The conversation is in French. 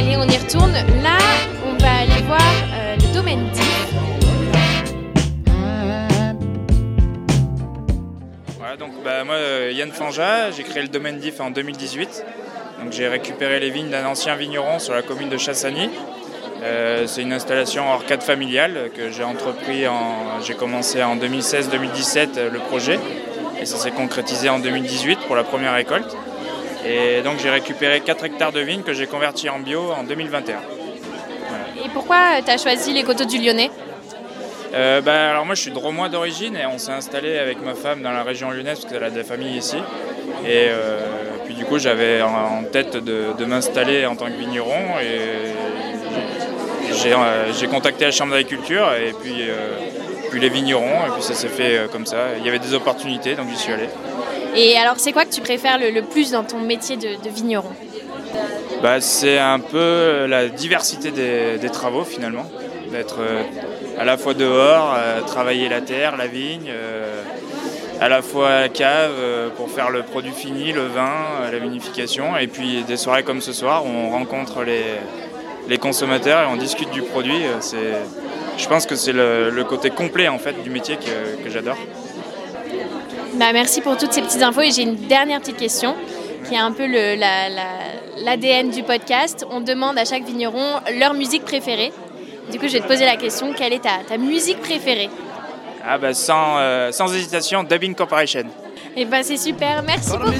allez, on y retourne. Là, on va aller voir euh, le domaine DIF. Voilà, donc bah, moi, euh, Yann Fanja, j'ai créé le domaine DIF en 2018. Donc j'ai récupéré les vignes d'un ancien vigneron sur la commune de Chassagny. Euh, c'est une installation en arcade familiale que j'ai entrepris en. J'ai commencé en 2016-2017 euh, le projet et ça s'est concrétisé en 2018 pour la première récolte. Et donc j'ai récupéré 4 hectares de vignes que j'ai convertis en bio en 2021. Et pourquoi tu as choisi les coteaux du Lyonnais? Euh, bah, alors moi je suis dromois d'origine et on s'est installé avec ma femme dans la région lyonnaise parce qu'elle a des familles ici. Et euh, puis du coup j'avais en tête de, de m'installer en tant que vigneron et j'ai euh, contacté la chambre d'agriculture et puis, euh, puis les vignerons et puis ça s'est fait euh, comme ça. Il y avait des opportunités donc j'y suis allé. Et alors, c'est quoi que tu préfères le, plus dans ton métier de, vigneron Bah, c'est un peu la diversité des, travaux finalement, d'être euh, à la fois dehors, euh, travailler la terre, la vigne, euh, à la fois la cave pour faire le produit fini, le vin, la vinification, et puis des soirées comme ce soir où on rencontre les, consommateurs et on discute du produit. C'est, je pense que c'est le, côté complet en fait du métier que j'adore. Bah, Merci pour toutes ces petites infos. Et j'ai une dernière petite question qui est un peu le- la- la- l'ADN du podcast. On demande à chaque vigneron leur musique préférée. Du coup, je vais te poser la question quelle est ta, ta musique préférée? Ah bah sans, euh, sans hésitation, Dubbing Corporation. Et ben c'est super, merci beaucoup.